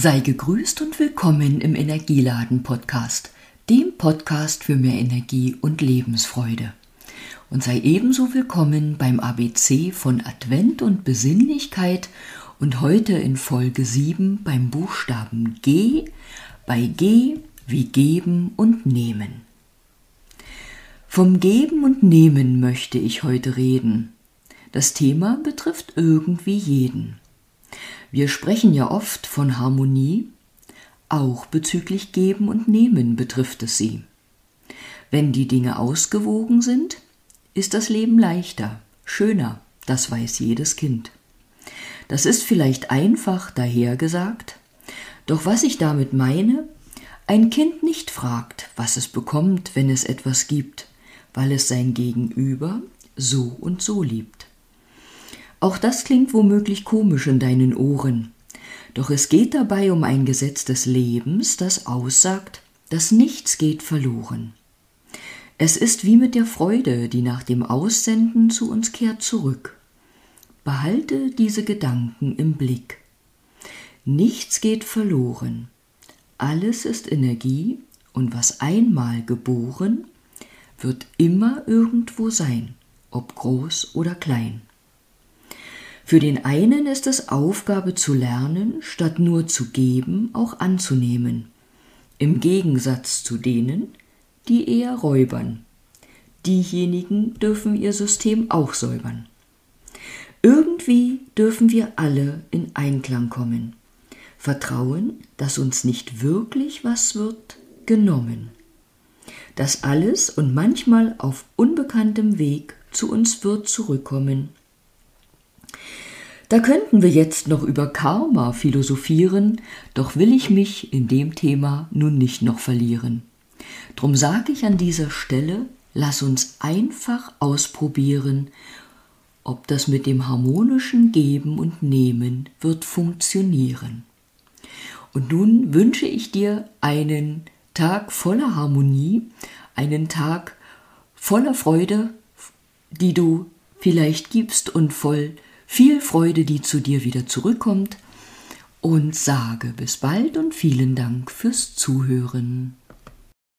Sei gegrüßt und willkommen im Energieladen Podcast, dem Podcast für mehr Energie und Lebensfreude. Und sei ebenso willkommen beim ABC von Advent und Besinnlichkeit und heute in Folge 7 beim Buchstaben G, bei G wie geben und nehmen. Vom Geben und Nehmen möchte ich heute reden. Das Thema betrifft irgendwie jeden. Wir sprechen ja oft von Harmonie, auch bezüglich Geben und Nehmen betrifft es sie. Wenn die Dinge ausgewogen sind, ist das Leben leichter, schöner, das weiß jedes Kind. Das ist vielleicht einfach dahergesagt, doch was ich damit meine, ein Kind nicht fragt, was es bekommt, wenn es etwas gibt, weil es sein Gegenüber so und so liebt. Auch das klingt womöglich komisch in deinen Ohren. Doch es geht dabei um ein Gesetz des Lebens, das aussagt, dass nichts geht verloren. Es ist wie mit der Freude, die nach dem Aussenden zu uns kehrt zurück. Behalte diese Gedanken im Blick. Nichts geht verloren. Alles ist Energie und was einmal geboren, wird immer irgendwo sein, ob groß oder klein. Für den einen ist es Aufgabe zu lernen, statt nur zu geben, auch anzunehmen, im Gegensatz zu denen, die eher räubern. Diejenigen dürfen ihr System auch säubern. Irgendwie dürfen wir alle in Einklang kommen. Vertrauen, dass uns nicht wirklich was wird genommen. Dass alles und manchmal auf unbekanntem Weg zu uns wird zurückkommen da könnten wir jetzt noch über Karma philosophieren, doch will ich mich in dem Thema nun nicht noch verlieren. Drum sage ich an dieser Stelle, lass uns einfach ausprobieren, ob das mit dem harmonischen Geben und Nehmen wird funktionieren. Und nun wünsche ich dir einen Tag voller Harmonie, einen Tag voller Freude, die du vielleicht gibst und voll viel Freude, die zu dir wieder zurückkommt und sage bis bald und vielen Dank fürs Zuhören.